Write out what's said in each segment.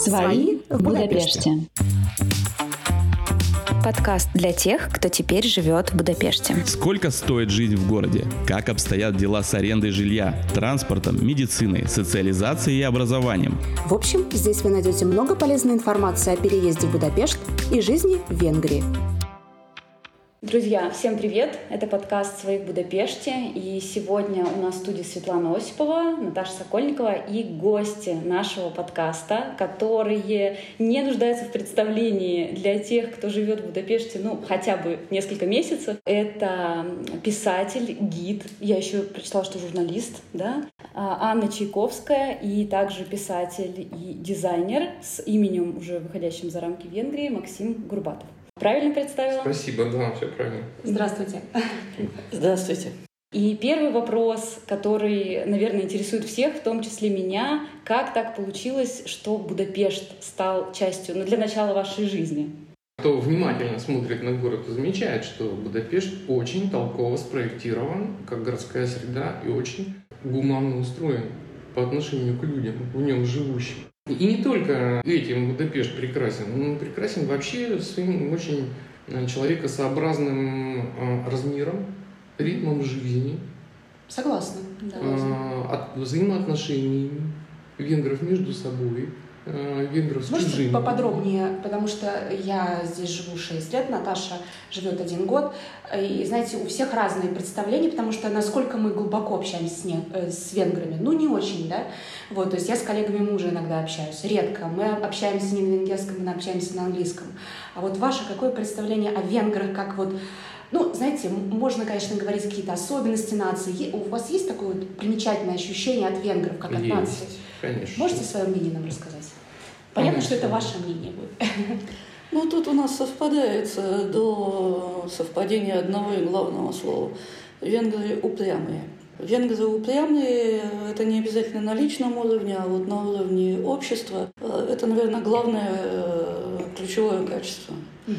Свои в Будапеште. Подкаст для тех, кто теперь живет в Будапеште. Сколько стоит жизнь в городе? Как обстоят дела с арендой жилья, транспортом, медициной, социализацией и образованием? В общем, здесь вы найдете много полезной информации о переезде в Будапешт и жизни в Венгрии. Друзья, всем привет! Это подкаст «Своих Будапеште». И сегодня у нас в студии Светлана Осипова, Наташа Сокольникова и гости нашего подкаста, которые не нуждаются в представлении для тех, кто живет в Будапеште, ну, хотя бы несколько месяцев. Это писатель, гид, я еще прочитала, что журналист, да, а, Анна Чайковская и также писатель и дизайнер с именем, уже выходящим за рамки Венгрии, Максим Гурбатов. Правильно представила? Спасибо, да, все правильно. Здравствуйте. Здравствуйте. И первый вопрос, который, наверное, интересует всех, в том числе меня, как так получилось, что Будапешт стал частью, ну, для начала вашей жизни? Кто внимательно смотрит на город, замечает, что Будапешт очень толково спроектирован, как городская среда, и очень гуманно устроен по отношению к людям, в нем живущим. И не только этим Будапешт прекрасен, он прекрасен вообще своим очень э, человекосообразным э, размером, ритмом жизни. Согласна. Да. Э, от взаимоотношений венгров между собой, Э, венгров с Можете чужими. поподробнее, потому что я здесь живу 6 лет, Наташа живет один год, и, знаете, у всех разные представления, потому что насколько мы глубоко общаемся с, не, э, с венграми, ну, не очень, да, вот, то есть я с коллегами мужа иногда общаюсь, редко, мы общаемся не на венгерском, мы общаемся на английском, а вот ваше какое представление о венграх, как вот ну, знаете, можно, конечно, говорить какие-то особенности нации. У вас есть такое вот примечательное ощущение от венгров, как от Есть, нации? Конечно. Можете свое мнение нам рассказать? Понятно, что это ваше мнение будет. Ну, тут у нас совпадает до совпадения одного и главного слова. Венгры упрямые. Венгры упрямые, это не обязательно на личном уровне, а вот на уровне общества. Э, Это, наверное, главное э, ключевое качество. Э,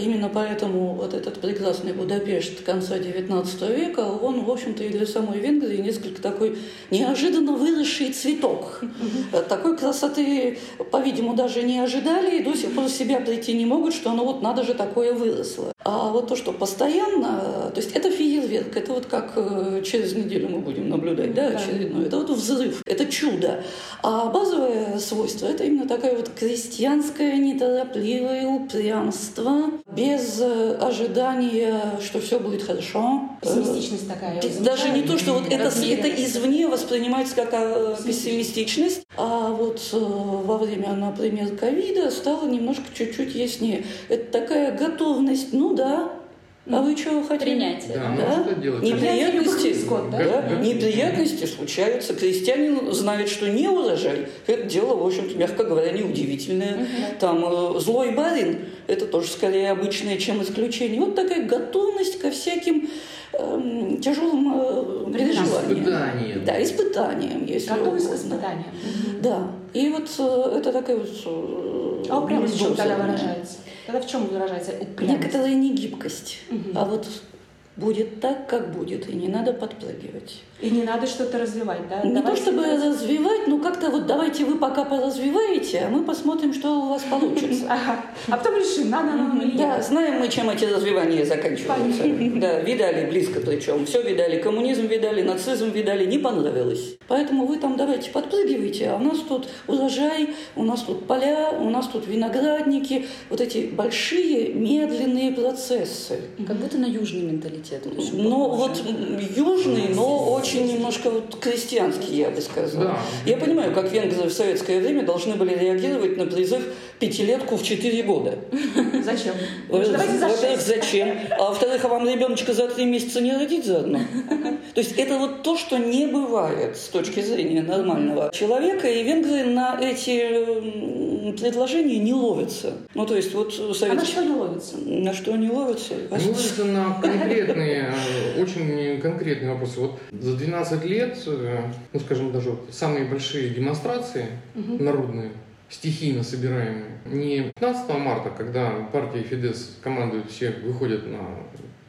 Именно поэтому вот этот прекрасный Будапешт конца XIX века, он, в общем-то, и для самой Венгрии несколько такой неожиданно выросший цветок. Э, Такой красоты, по-видимому, даже не ожидали и до сих пор себя прийти не могут, что оно вот надо же такое выросло. А вот то, что постоянно, э, то есть это фейерверк, это вот как э, через неделю мы будем наблюдать, да, очередной, это вот взрыв, это чудо. А базовое свойство – это именно такое вот крестьянское неторопливое упрямство, без э, ожидания, что все будет хорошо. Пессимистичность такая. Даже не то, что вот это, это извне воспринимается как э, пессимистичность, а вот э, во время, например, ковида стало немножко чуть-чуть яснее. Это такая готовность, ну да, а вы чего хотели? Принятие. Да, Да? ну что делать? Неприятности, Скот, да? да, неприятности случаются. Крестьянин знает, что не урожай. Это дело, в общем-то, мягко говоря, неудивительное. Там э, злой барин – это тоже скорее обычное, чем исключение. Вот такая готовность ко всяким эм, тяжелым э, переживаниям. Испытаниям. Да, испытаниям, если Готовность к испытаниям. Да. И вот э, это такая вот... э, А упрямость в чем тогда выражается? Тогда в чем выражается упрямость? Некоторая негибкость. Мгм. А вот будет так, как будет, и не надо подпрыгивать. И не надо что-то развивать, да? Не то Давайте чтобы давайте. развивать, но как-то вот давайте вы пока поразвиваете, а мы посмотрим, что у вас получится. Ага. А потом решим, надо нам или Да, знаем мы, чем эти развивания заканчиваются. Да, видали близко причем. Все видали, коммунизм видали, нацизм видали, не понравилось. Поэтому вы там давайте подпрыгивайте, а у нас тут урожай, у нас тут поля, у нас тут виноградники. Вот эти большие медленные процессы. Как будто на южный менталитет. Но вот южный, но очень немножко вот крестьянский, я бы сказала. Да. Я понимаю, как венгры в советское время должны были реагировать на призыв пятилетку в 4 года. Зачем? Во-первых, шесть. зачем? А во-вторых, а вам ребеночка за три месяца не родить заодно? То есть это вот то, что не бывает с точки зрения нормального человека, и венгры на эти предложения не ловятся. Ну, то есть вот А на что не ловится? На что они ловятся? Они ловятся на конкретные, э, очень конкретные вопросы. Вот за 12 лет, э, ну скажем даже вот самые большие демонстрации народные, стихийно собираемые, не 15 марта, когда партия Фидес командует, все выходят на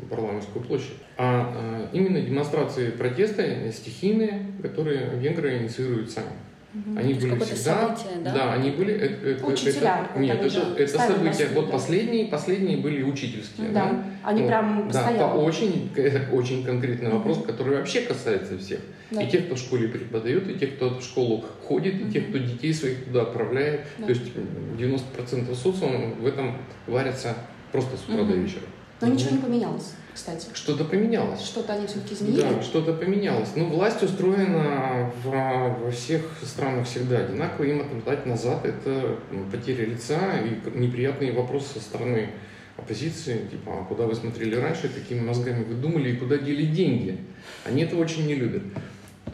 парламентскую площадь, а э, именно демонстрации протеста стихийные, которые венгры инициируют сами. Угу. Они были всегда, событие, да? да, они были. Это, это, Учителя. Это, нет, это, это события. Вот последние, последние были учительские. Да, да? они ну, прям постоянно. Да, по очень, это очень конкретный вопрос, угу. который вообще касается всех. Да. И тех, кто в школе преподает, и тех, кто в школу ходит, и угу. тех, кто детей своих туда отправляет. Да. То есть 90% социума в этом варятся просто с утра угу. до вечера. Но угу. ничего не поменялось кстати. Что-то поменялось. Что-то они все-таки изменили? Да, что-то поменялось. Ну, власть устроена в, во всех странах всегда одинаково. Им отмотать назад – это потеря лица и неприятные вопросы со стороны оппозиции, типа, а куда вы смотрели раньше, какими мозгами вы думали и куда дели деньги. Они это очень не любят.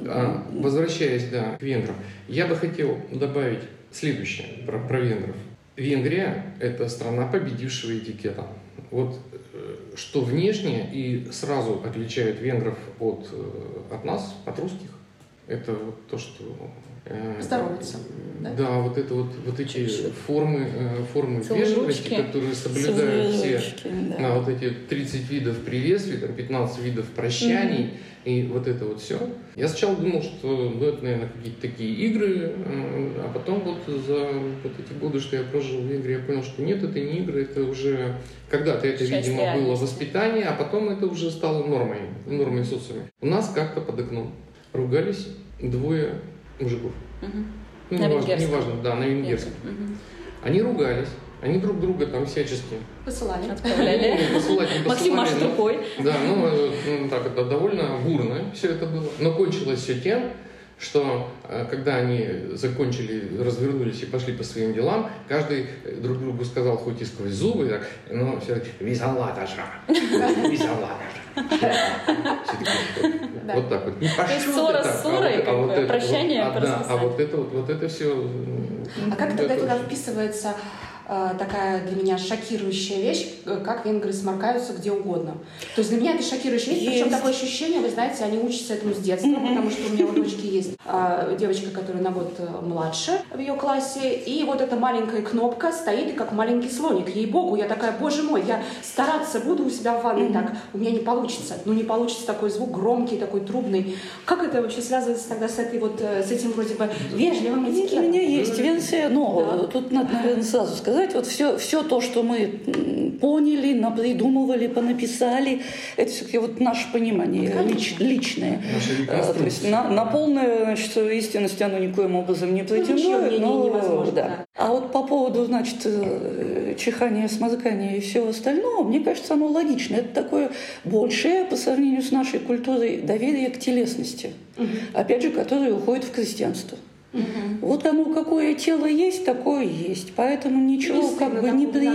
А, возвращаясь да, к венграм, я бы хотел добавить следующее про, про венгров. Венгрия – это страна победившего этикета. Вот что внешне и сразу отличает венгров от, э, от нас, от русских, это вот то, что э, Здороваться. Да? да, вот это вот, вот эти формы, э, формы вежливости, которые соблюдают все, да. на вот эти 30 видов приветствий, там 15 видов прощаний, mm-hmm. и вот это вот все. Я сначала думал, что ну, это, наверное, какие-то такие игры, а потом вот за вот эти годы, что я прожил в Венгрии, я понял, что нет, это не игры, это уже когда-то это, Часть видимо, реальности. было воспитание, а потом это уже стало нормой, нормой социума. У нас как-то под окном ругались двое мужиков. Угу. Ну, на неважно, неважно, да, на венгерском. Угу. Они ругались. Они друг друга там всячески посылали. Отправляли. Ну, посылать не Максим машет рукой. Да, ну, ну так это довольно бурно все это было. Но кончилось все тем, что когда они закончили, развернулись и пошли по своим делам, каждый друг другу сказал, хоть и сквозь зубы, так, но все визалата же, визалата Вот так вот. Не пошлю ссора с ссорой, а прощание А вот это вот это все... А как тогда туда вписывается Э, такая для меня шокирующая вещь, э, как венгры сморкаются где угодно. То есть для меня это шокирующая вещь, есть. причем такое ощущение, вы знаете, они учатся этому с детства, mm-hmm. потому что у меня у дочки есть а, девочка, которая на год э, младше в ее классе, и вот эта маленькая кнопка стоит и как маленький слоник. Ей-богу, я такая, боже мой, я стараться буду у себя в ванной mm-hmm. так, у меня не получится. Ну не получится такой звук громкий, такой трубный. Как это вообще связывается тогда с этой вот, с этим вроде бы вежливым этикетом? У меня есть версия, но да. тут надо, наверное, сразу сказать, вот все, все то, что мы поняли, напридумывали, понаписали, это все-таки вот наше понимание лич, личное. А, то есть на, на полную значит, истинность оно никоим образом не претендует. Ну, но, да. да. А вот по поводу, значит, э, чихания, смазыкания и всего остального, мне кажется, оно логично. Это такое большее по сравнению с нашей культурой доверие к телесности. Угу. Опять же, которое уходит в крестьянство. Угу. Вот оно какое тело есть, такое есть. Поэтому ничего не как бы не при...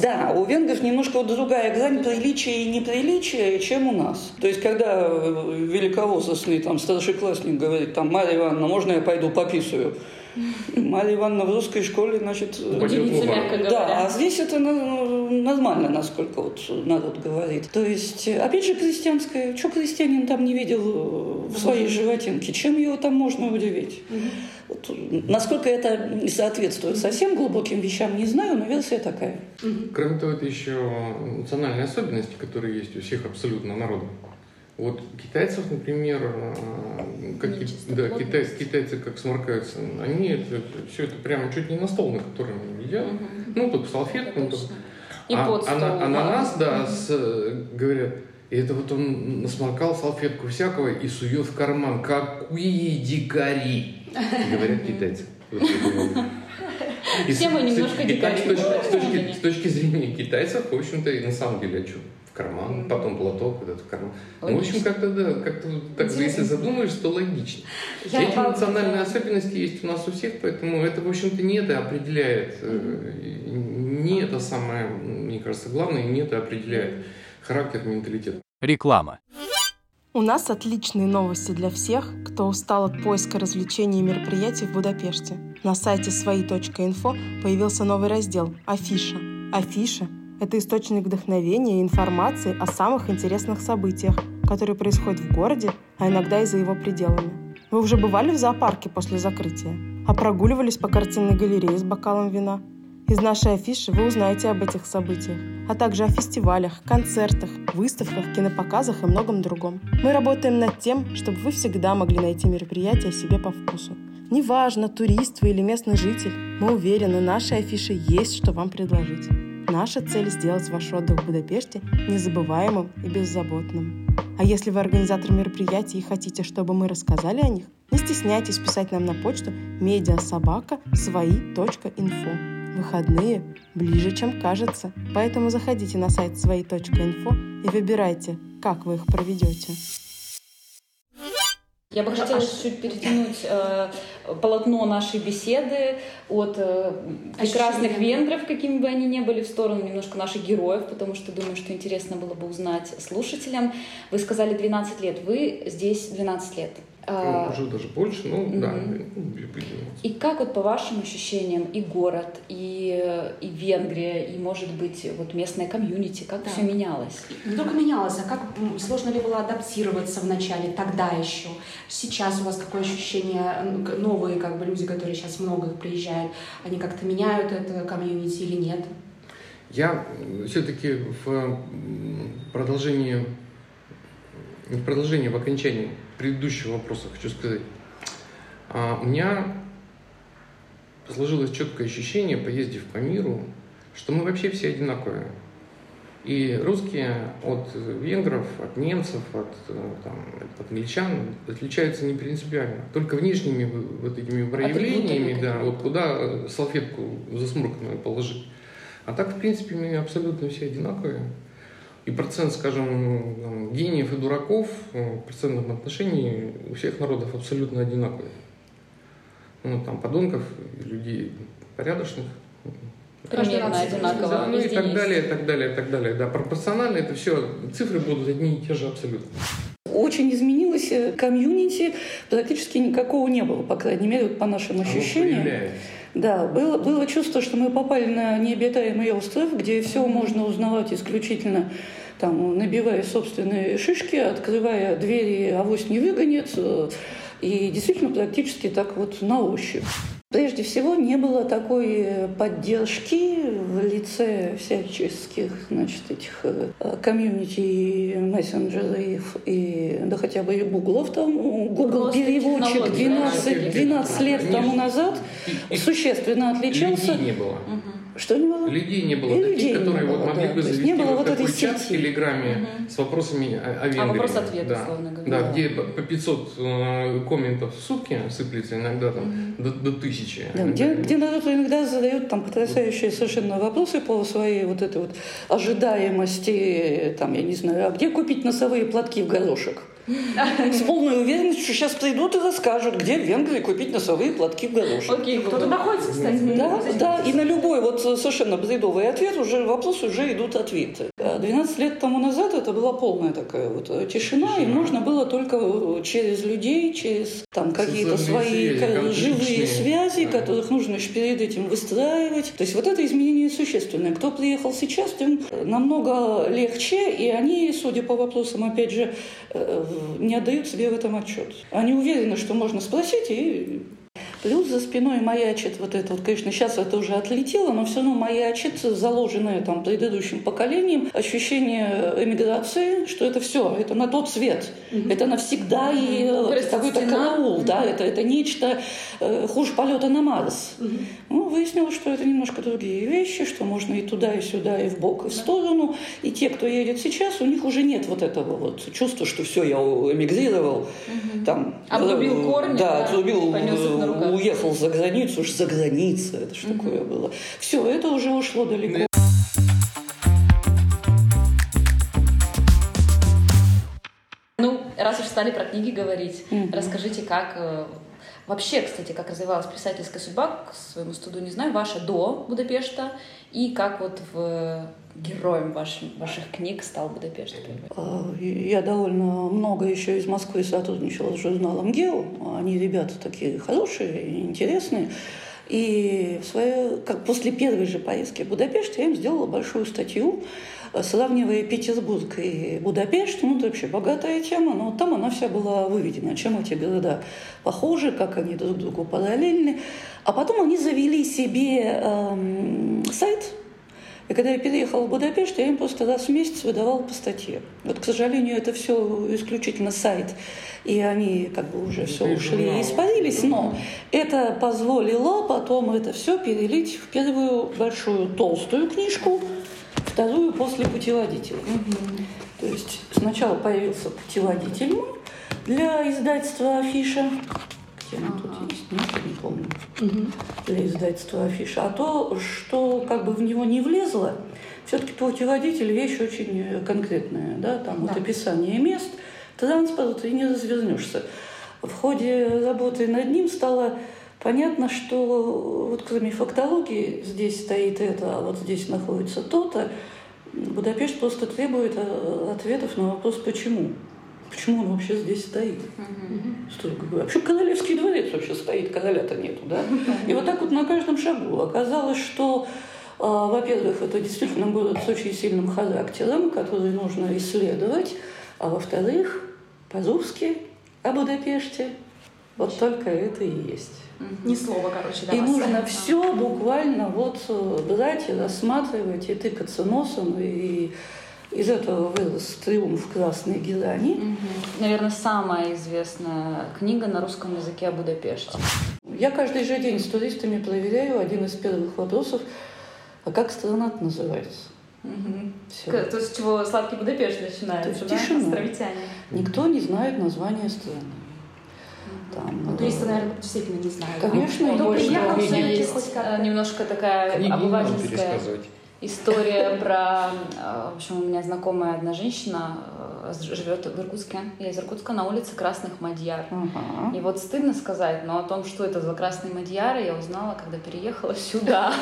Да, у венгров немножко вот другая грань приличия и неприличия, чем у нас. То есть, когда э, великовозрастный там старшеклассник говорит, там, Марья Ивановна, можно я пойду пописываю? Марья Ивановна в русской школе, значит... Удивительно, мягко говоря. Да, а здесь это ну, нормально, насколько вот народ говорит. То есть, опять же, крестьянская. Что крестьянин там не видел в своей животинке? Чем его там можно удивить? Вот, насколько это соответствует совсем глубоким вещам, не знаю, но версия такая. Кроме того, это еще национальные особенности, которые есть у всех абсолютно народов. Вот китайцев, например, э, как, да, китай, китайцы как сморкаются, они это, все это прямо чуть не на стол, на котором едят. Угу. Ну, тут салфетку. Ну, и а, под стол, а, а на нас, да, с, говорят, и это вот он насморкал салфетку всякого и сует в карман. Какие дикари! Говорят китайцы. Все мы немножко дикари. С точки зрения китайцев, в общем-то, и на самом деле, о чем? Карман, потом платок этот в карман. Ну, в общем, как-то да, как-то так, если задумаешься, то логично. Я Эти вам... национальные особенности есть у нас у всех, поэтому это, в общем-то, не это определяет, э, не это самое, мне кажется, главное, не это определяет характер, менталитет. Реклама. У нас отличные новости для всех, кто устал от поиска развлечений и мероприятий в Будапеште. На сайте свои.инфо появился новый раздел «Афиша». Афиша это источник вдохновения и информации о самых интересных событиях, которые происходят в городе, а иногда и за его пределами. Вы уже бывали в зоопарке после закрытия? А прогуливались по картинной галерее с бокалом вина? Из нашей афиши вы узнаете об этих событиях, а также о фестивалях, концертах, выставках, кинопоказах и многом другом. Мы работаем над тем, чтобы вы всегда могли найти мероприятие себе по вкусу. Неважно, турист вы или местный житель, мы уверены, нашей афиши есть что вам предложить. Наша цель – сделать ваш отдых в Будапеште незабываемым и беззаботным. А если вы организатор мероприятий и хотите, чтобы мы рассказали о них, не стесняйтесь писать нам на почту свои.инфо. Выходные ближе, чем кажется, поэтому заходите на сайт свои.инфо и выбирайте, как вы их проведете. Я бы хотела чуть-чуть перетянуть э, полотно нашей беседы от э, прекрасных Ощущение. венгров, какими бы они ни были, в сторону немножко наших героев, потому что думаю, что интересно было бы узнать слушателям. Вы сказали 12 лет, вы здесь 12 лет. А, уже даже больше, ну mm-hmm. да. И как вот по вашим ощущениям и город, и, и Венгрия, и, может быть, вот местная комьюнити, как да. все менялось? Не только менялось, а как сложно ли было адаптироваться в начале, тогда еще? Сейчас у вас какое ощущение, новые как бы люди, которые сейчас много приезжают, они как-то меняют это комьюнити или нет? Я все-таки в продолжении, в продолжении, в окончании предыдущего вопроса хочу сказать. А, у меня сложилось четкое ощущение, поездив по миру, что мы вообще все одинаковые. И русские от венгров, от немцев, от, там, от англичан отличаются не принципиально. Только внешними вот этими проявлениями, да, вот куда салфетку засмурканную положить. А так, в принципе, мы абсолютно все одинаковые. И процент, скажем, гениев и дураков э, в процентном отношении у всех народов абсолютно одинаковый. Ну, там, подонков, людей порядочных. Примерно одинаково. Да, ну и так есть. далее, и так далее, и так далее. Да, пропорционально это все, цифры будут одни и те же абсолютно. Очень изменилось э, комьюнити, практически никакого не было, по крайней мере, вот по нашим ощущениям. Да, было, было чувство, что мы попали на необитаемый остров, где все можно узнавать исключительно там, набивая собственные шишки, открывая двери, авось не выгонит, э, и действительно практически так вот на ощупь. Прежде всего, не было такой поддержки в лице всяческих, значит, этих э, комьюнити мессенджеров и, да хотя бы и гуглов там. Google переводчик 12, 12 лет тому назад существенно отличался. Людей не было. Угу. Что не было? Людей не было. И таких, людей которые вот могли да. бы завести не было вот такой чат в Телеграме угу. с вопросами о, о Венгрии. А вопрос-ответ, да. условно говоря. Да, где по 500 э, комментов в сутки сыплется, иногда там угу. до, до тысячи. Да, где, где народ иногда задает там потрясающие совершенно вопросы по своей вот этой вот ожидаемости, там, я не знаю, а где купить носовые платки в горошек? С полной уверенностью, что сейчас придут и расскажут, где в Венгрии купить носовые платки в горошек. Окей, кто-то находится, кстати. Да, да, и на любой вот совершенно бредовый ответ уже вопрос уже идут ответы. 12 лет тому назад это была полная такая вот тишина, тишина. и нужно было только через людей, через там какие-то свои связи, живые связи, да. которых нужно еще перед этим выстраивать. То есть вот это изменение существенное. Кто приехал сейчас, тем намного легче, и они, судя по вопросам, опять же, э, не отдают себе в этом отчет. Они уверены, что можно спросить и Плюс за спиной маячит вот это вот, конечно, сейчас это уже отлетело, но все равно маячит заложенное там предыдущим поколением ощущение эмиграции, что это все, это на тот свет, mm-hmm. это навсегда и mm-hmm. какой-то караул, mm-hmm. да, это, это нечто э, хуже полета на Марс. Mm-hmm. Ну, выяснилось, что это немножко другие вещи, что можно и туда, и сюда, и в бок, и в сторону. И те, кто едет сейчас, у них уже нет вот этого вот чувства, что все, я эмигрировал, mm-hmm. там, отрубил э, корни, да, отрубил, да, уехал за границу, уж за границей, это что такое было. Все, это уже ушло далеко. Ну, раз уж стали про книги говорить, расскажите, как э, Вообще, кстати, как развивалась писательская судьба, к своему студу не знаю, ваша до Будапешта и как вот в героем вашим, ваших книг стал Будапешт? А, я довольно много еще из Москвы сотрудничала с журналом «Гео». Они ребята такие хорошие, интересные. И в свое, как после первой же поездки в Будапешт я им сделала большую статью, сравнивая Петербург и Будапешт. Ну, это вообще богатая тема, но там она вся была выведена, чем эти города похожи, как они друг другу параллельны. А потом они завели себе эм, сайт, И когда я переехала в Будапешт, я им просто раз в месяц выдавала по статье. Вот, к сожалению, это все исключительно сайт, и они как бы уже все ушли и испарились, но это позволило потом это все перелить в первую большую толстую книжку, вторую после путеводителя. То есть сначала появился путеводитель мой для издательства «Афиша», где он тут есть, нет, не помню, для издательства «Афиша». А то, что как бы в него не влезло, все-таки путеводитель вещь очень конкретная, да, там вот описание мест, транспорт, и не развернешься. В ходе работы над ним стало понятно, что вот кроме фактологии здесь стоит это, а вот здесь находится то-то, Будапешт просто требует э, ответов на вопрос «почему?». Почему он вообще здесь стоит? Строго говоря. Вообще королевский дворец вообще стоит, короля-то нету, да? И вот так вот на каждом шагу. Оказалось, что а, во-первых, это действительно город с очень сильным характером, который нужно исследовать. А во-вторых, по-русски о Будапеште вот только это и есть. Ни слова, короче, да. И нужно все буквально вот э, брать и рассматривать, и тыкаться носом, и из этого вырос триумф красной герани. Наверное, самая известная книга на русском языке о Будапеште. Я каждый же день с туристами проверяю один из первых вопросов, а как страна называется? К- То, с чего сладкий Будапешт начинается, да? тишина. Островитяне. Никто не знает название страны. Там, Ну, э, туристы, наверное, действительно не знают. Конечно, Кто больше приехал, все-таки хоть как-то. немножко такая обывательская пересказывать. История про... э, В общем, у меня знакомая одна женщина э, живет в Иркутске. Я из Иркутска на улице Красных Мадьяр. Ага. И вот стыдно сказать, но о том, что это за красные мадьяры, я узнала, когда переехала сюда.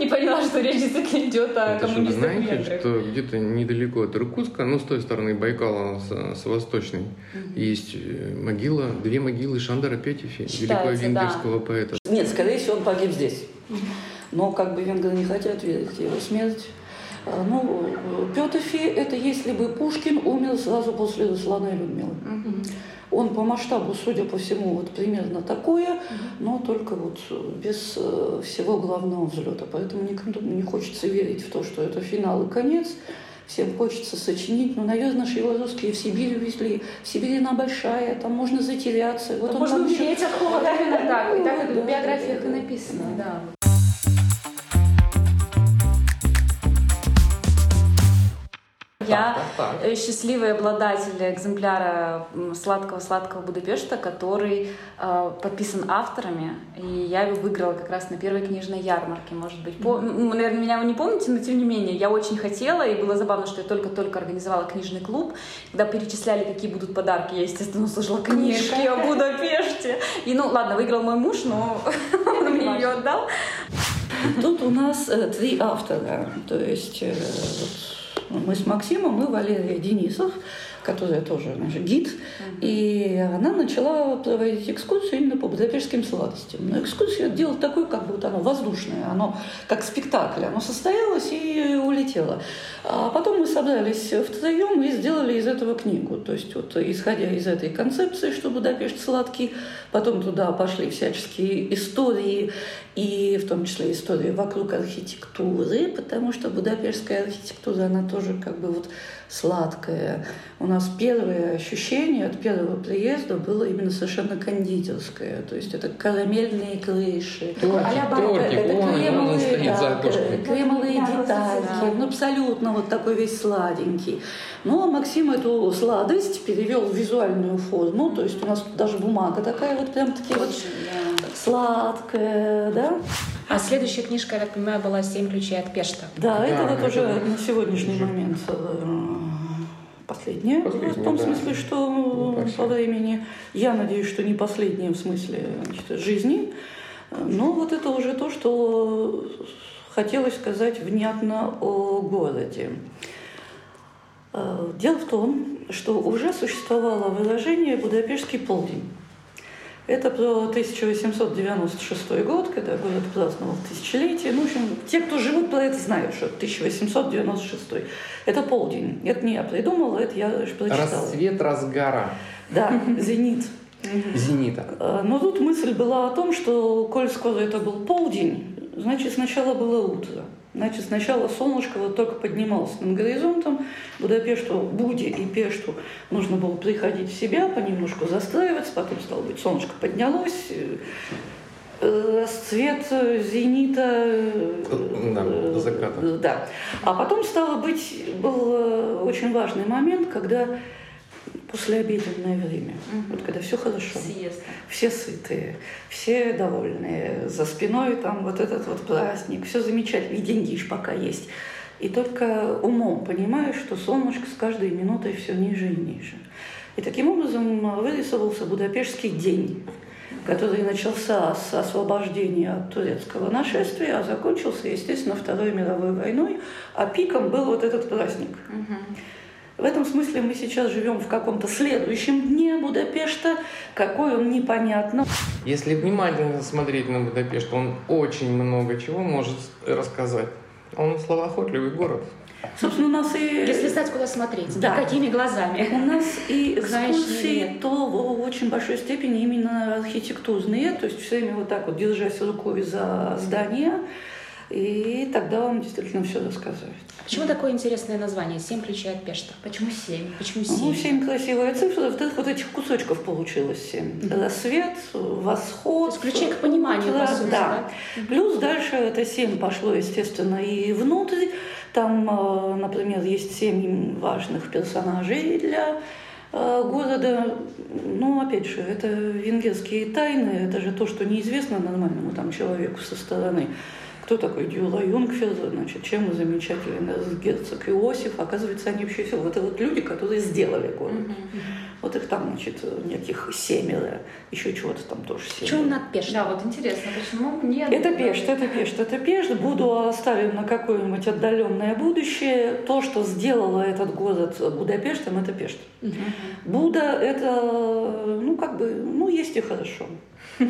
И поняла, что речь действительно идет о Это что, вы коммунистах знаете, что где-то недалеко от Иркутска, ну, с той стороны Байкала, с, восточной, есть э, могила, две могилы Шандара Петефи, великого венгерского поэта. Нет, скорее всего, он погиб здесь. Но как бы венгры не хотят верить в его смерть. А, Ну, Петефи – это если бы Пушкин умер сразу после Руслана и Людмилы. Он по масштабу, судя по всему, вот примерно такое, но только вот без э, всего главного взлета. Поэтому никому не хочется верить в то, что это финал и конец. Всем хочется сочинить. Ну, наверное, же его русские в Сибирь увезли. В Сибири она большая, там можно затеряться. Вот он Можно там еще- умереть от холода. Именно так. Так Да, в биографиях да, и да. написано, да. Я Так, так, э, счастливый обладатель экземпляра сладкого-сладкого Будапешта, который э, подписан авторами, и я его выиграла как раз на первой книжной ярмарке, может быть. По- наверное, меня вы не помните, но тем не менее, я очень хотела, и было забавно, что я только-только организовала книжный клуб, когда перечисляли, какие будут подарки, я, естественно, услышала книжки о Будапеште. И, ну, ладно, выиграл мой муж, но он мне ее отдал. Тут у нас э, три автора. То есть э, мы с Максимом и Валерия Денисов, которая тоже наш гид. И она начала проводить экскурсию именно по будапештским сладостям. Но экскурсию делать такой, как бы вот оно воздушное, оно как спектакль. Оно состоялось и улетело. А потом мы собрались втроем и сделали из этого книгу. То есть вот исходя из этой концепции, что Будапешт сладкий, потом туда пошли всяческие истории, и в том числе истории вокруг архитектуры, потому что будапештская архитектура, она тоже как бы вот сладкая. У нас первое ощущение от первого приезда было именно совершенно кондитерское. То есть это карамельные крыши. Тортик, тортик, это кремовые, да, кремовые детальки. Ну, абсолютно вот такой весь сладенький. Но Максим эту сладость перевел в визуальную форму. То есть у нас даже бумага такая вот прям таки вот сладкая, да? А следующая книжка, я так понимаю, была «Семь ключей от Пешта». Да, это Да, вот это уже вот на сегодняшний уже. момент э, последнее. Последнее, в том да. смысле, что Ну, э, по времени. Я надеюсь, что не последнее в смысле значит, жизни. Но вот это уже то, что хотелось сказать внятно о городе. Э, Дело в том, что уже существовало выражение «Будапештский полдень». Это про 1896 год, когда город праздновал тысячелетие. Ну, в общем, те, кто живут про это, знают, что 1896. Это полдень. Это не я придумала, это я прочитала. Рассвет разгара Да, зенит. зенита. Э, Но тут мысль была о том, что, коль скоро это был полдень, значит, сначала было утро. Значит, сначала солнышко вот только поднималось над горизонтом. Будапешту, Буде и Пешту нужно было приходить в себя, понемножку застраиваться, потом, стало быть, солнышко поднялось, э, расцвет зенита. Да, до заката. Да. А потом, стало быть, был очень важный момент, когда послеобеденное время, угу. вот когда все хорошо, Съезд. все сытые, все довольные, за спиной там вот этот вот праздник, все замечательно, и деньги пока есть. И только умом понимаешь, что солнышко с каждой минутой все ниже и ниже. И таким образом вырисовался Будапештский день, который начался с освобождения от турецкого нашествия, а закончился, естественно, Второй мировой войной, а пиком был вот этот праздник. Угу. В этом смысле мы сейчас живем в каком-то следующем дне Будапешта, какой он непонятно. Если внимательно смотреть на Будапешт, он очень много чего может рассказать. Он словоохотливый город. Собственно, у нас и... Если знать, куда смотреть, да. какими глазами. У нас и экскурсии то в очень большой степени именно архитектурные, то есть все время вот так вот держась рукой за здание, и тогда он действительно все рассказывает. Почему такое интересное название? Семь ключей от Пешта. Почему семь? Почему семь? Ну, семь красивая цифра, вот, вот этих кусочков получилось семь. Mm-hmm. Рассвет, восход. То есть ключей к пониманию, утро, по сути, да. да. Плюс дальше это семь пошло, естественно, и внутрь. Там, э, например, есть семь важных персонажей для э, города, ну, опять же, это венгерские тайны, это же то, что неизвестно нормальному там человеку со стороны кто такой Дюла Юнгфельд, значит, чем замечателен герцог Иосиф. Оказывается, они вообще все, вот это вот люди, которые сделали город. Mm-hmm. Вот их там, значит, неких семеро, еще чего-то там тоже семеро. Почему над Пешт? Да, вот интересно, почему нет? Это Пешт, это Пешт, это Пешт. Буду оставим на какое-нибудь отдаленное будущее. То, что сделало этот город Будапештом, это Пешт. Угу. Буда это, ну, как бы, ну, есть и хорошо.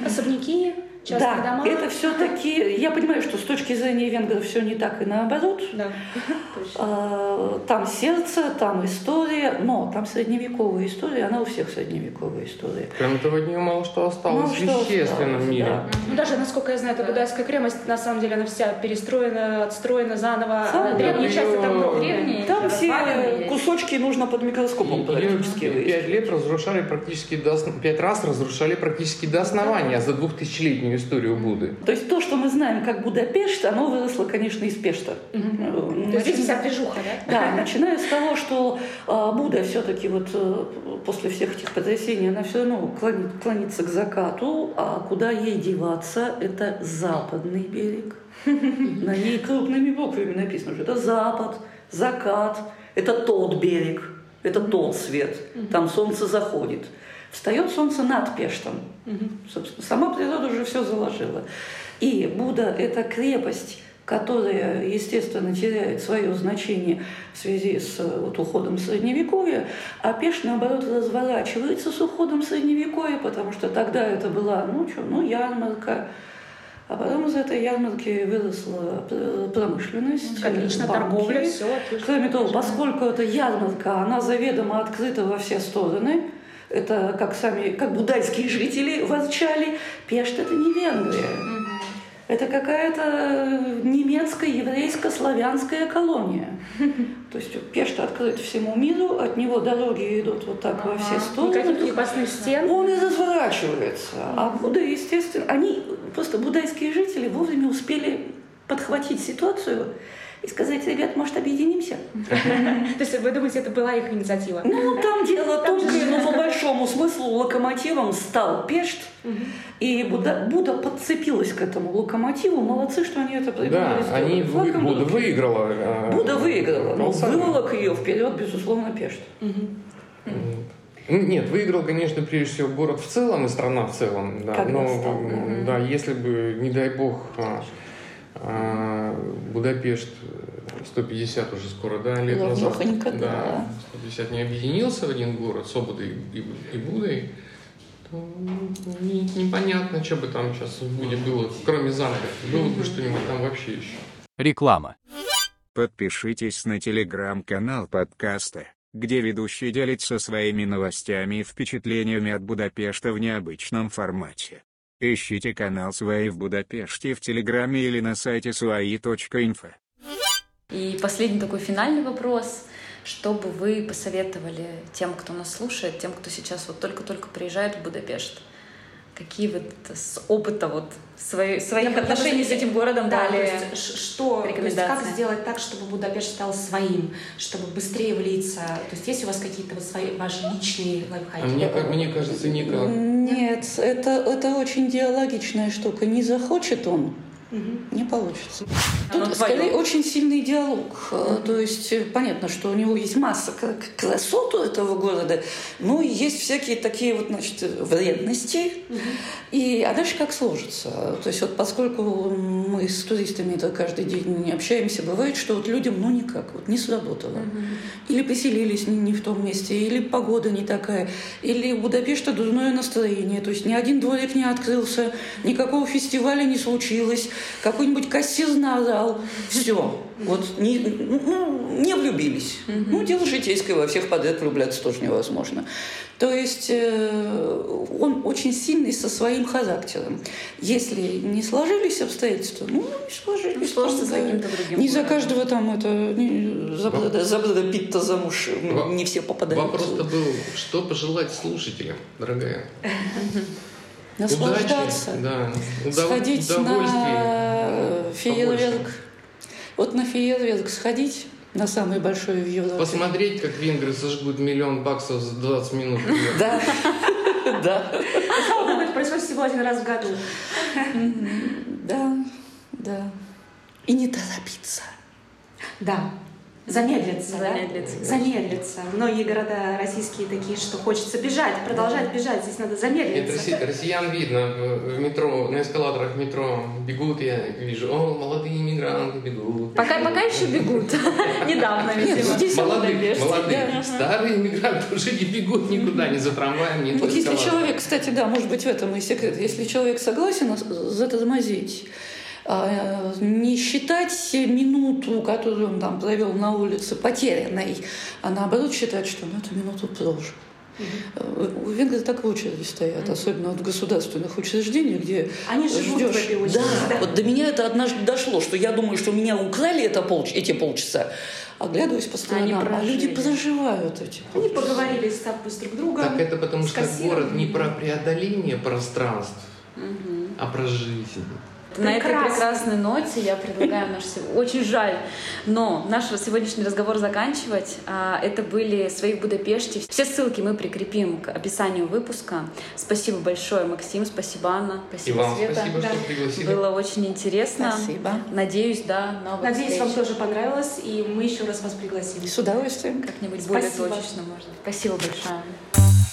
Особняки? Частные да, дома. это все-таки, я понимаю, что с точки зрения венгров все не так и наоборот. Да, а, Там сердце, там история, но там средневековая история, она у всех средневековая история. Кроме того, от нее мало что осталось мало в естественном осталось, мире. Да. Ну, даже, насколько я знаю, эта Будайская крепость, на самом деле, она вся перестроена, отстроена заново. Сам, древние части там древние. Там все кусочки нужно под микроскопом практически. Пять лет разрушали практически до пять раз разрушали практически до основания за двухтысячелетнюю историю Будды. То есть то, что мы знаем как Будапешт, оно выросло, конечно, из Пешта. Угу. То есть здесь вся движуха, да? Да, начиная с того, что э, Будда все-таки вот э, после всех этих потрясений, она все равно клонит, клонится к закату, а куда ей деваться, это западный берег. На ней крупными буквами написано, что это запад, закат, это тот берег, это тот свет, там солнце заходит. Встает солнце над Пештом. Угу. сама природа уже все заложила. И Будда – это крепость, которая, естественно, теряет свое значение в связи с вот, уходом Средневековья, а Пеш, наоборот, разворачивается с уходом Средневековья, потому что тогда это была, ну что, ну ярмарка, а потом из этой ярмарки выросла промышленность, Отлично, банки. торговля, все отлично. Кроме того, поскольку это ярмарка, она заведомо открыта во все стороны, это как сами, как будайские жители ворчали, Пешт это не Венгрия. Это какая-то немецкая, еврейская, славянская колония. То есть Пешт открыт всему миру, от него дороги идут вот так ага. во все стороны. Никаких крепостных стен. Он и разворачивается. А Будда, естественно, они, просто будайские жители вовремя успели подхватить ситуацию и сказать, ребят, может, объединимся? То есть вы думаете, это была их инициатива? Ну, там дело тонкое, но по большому смыслу локомотивом стал Пешт, и Будда, Будда подцепилась к этому локомотиву. Молодцы, что они это придумали. Да, они вы, Будда выиграла. Э, Будда выиграла, но выволок ее вперед, безусловно, Пешт. Нет, выиграл, конечно, прежде всего город в целом и страна в целом. Да, Когда но да. да, если бы, не дай бог, а, Будапешт 150 уже скоро, да, лет назад. Да, да. 150 не объединился в один город с Обудой и, и Будой, то не, непонятно, что бы там сейчас будет было, кроме замка. Было бы что-нибудь там вообще еще. Реклама. Подпишитесь на телеграм-канал подкаста, где ведущий делится своими новостями и впечатлениями от Будапешта в необычном формате. Ищите канал Свои в Будапеште в Телеграме или на сайте свои.инфо. И последний такой финальный вопрос. Что бы вы посоветовали тем, кто нас слушает, тем, кто сейчас вот только-только приезжает в Будапешт? Какие вот с опыта вот свои, своих Я отношений с этим городом да, дали то есть, что, то есть, как сделать так, чтобы Будапешт стал своим, чтобы быстрее влиться? То есть есть у вас какие-то вот свои ваши личные лайфхаки? А мне, ка- мне кажется, никак. Нет, это, это очень диалогичная штука. Не захочет он, не получится. Оно Тут твоё. скорее очень сильный диалог. Э, То есть э, понятно, что у него есть масса красот у этого города, но есть всякие такие вот, значит, вредности. И, а дальше как сложится? То есть вот поскольку мы с туристами это каждый день не общаемся, бывает, что вот людям ну никак, вот не сработало. Или поселились не, не в том месте, или погода не такая, или у Будапешта дурное настроение. То есть ни один дворик не открылся, никакого фестиваля не случилось, какой-нибудь кассир наорал. Все. Вот не, ну, не влюбились. Ну, дело житейское, во всех подряд влюбляться тоже невозможно. То есть э, он очень сильный со своим характером. Если не сложились обстоятельства, ну, не сложились. Ну, сложится да. каким-то другим Не за каждого там это, не, за, Брэда, за Брэда Питта замуж не все попадают. Вопрос-то был, что пожелать слушателям, дорогая? Наслаждаться. Удачи, да, удов- Сходить на фейерверк. Вот на фейерверк сходить, на самый большой в Европе. Посмотреть, как венгры сожгут миллион баксов за 20 минут. Да, да, Слава богу, это происходит всего один раз в году. да, да. И не торопиться. Да. Замедлиться, да? Замедлиться. Замедлиться. Многие города российские такие, что хочется бежать, продолжать бежать. Здесь надо Это замедлиться. росси- россиян видно в в метро, на эскалаторах метро бегут, я вижу, о, молодые иммигранты бегут. Пока, пока еще бегут. Недавно, Нет, видимо. Молодые, молодые. Старые иммигранты уже не бегут никуда, ни за трамваем, ни Вот за если человек, кстати, да, может быть, в этом и секрет. Если человек согласен затормозить, а, не считать минуту, которую он там провел на улице, потерянной, а наоборот считать, что ну, эту минуту прожил. Э, У венгров так в очереди стоят, особенно вот в государственных учреждениях, где Они живут ждешь. в этой очереди, Да, да. вот до меня это однажды дошло, что я думаю, что меня украли это полч- эти полчаса, оглядываюсь по сторонам, а люди проживают эти Они полчаса. поговорили с, с друг другом. Так это потому что кассиром. город не про преодоление пространств, а про жизнь. На этой Прекрасно. прекрасной ноте я предлагаю наш... Очень жаль, но наш сегодняшний разговор заканчивать. А, Это были «Свои в Будапеште». Все ссылки мы прикрепим к описанию выпуска. Спасибо большое, Максим, спасибо, Анна, И спасибо, вам Света. спасибо, Да. что пригласили. Было очень интересно. Спасибо. Надеюсь, да, новых Надеюсь, встреч. вам тоже понравилось, и мы еще раз вас пригласили. С удовольствием. Как-нибудь более Спасибо. точечно, может. Спасибо большое.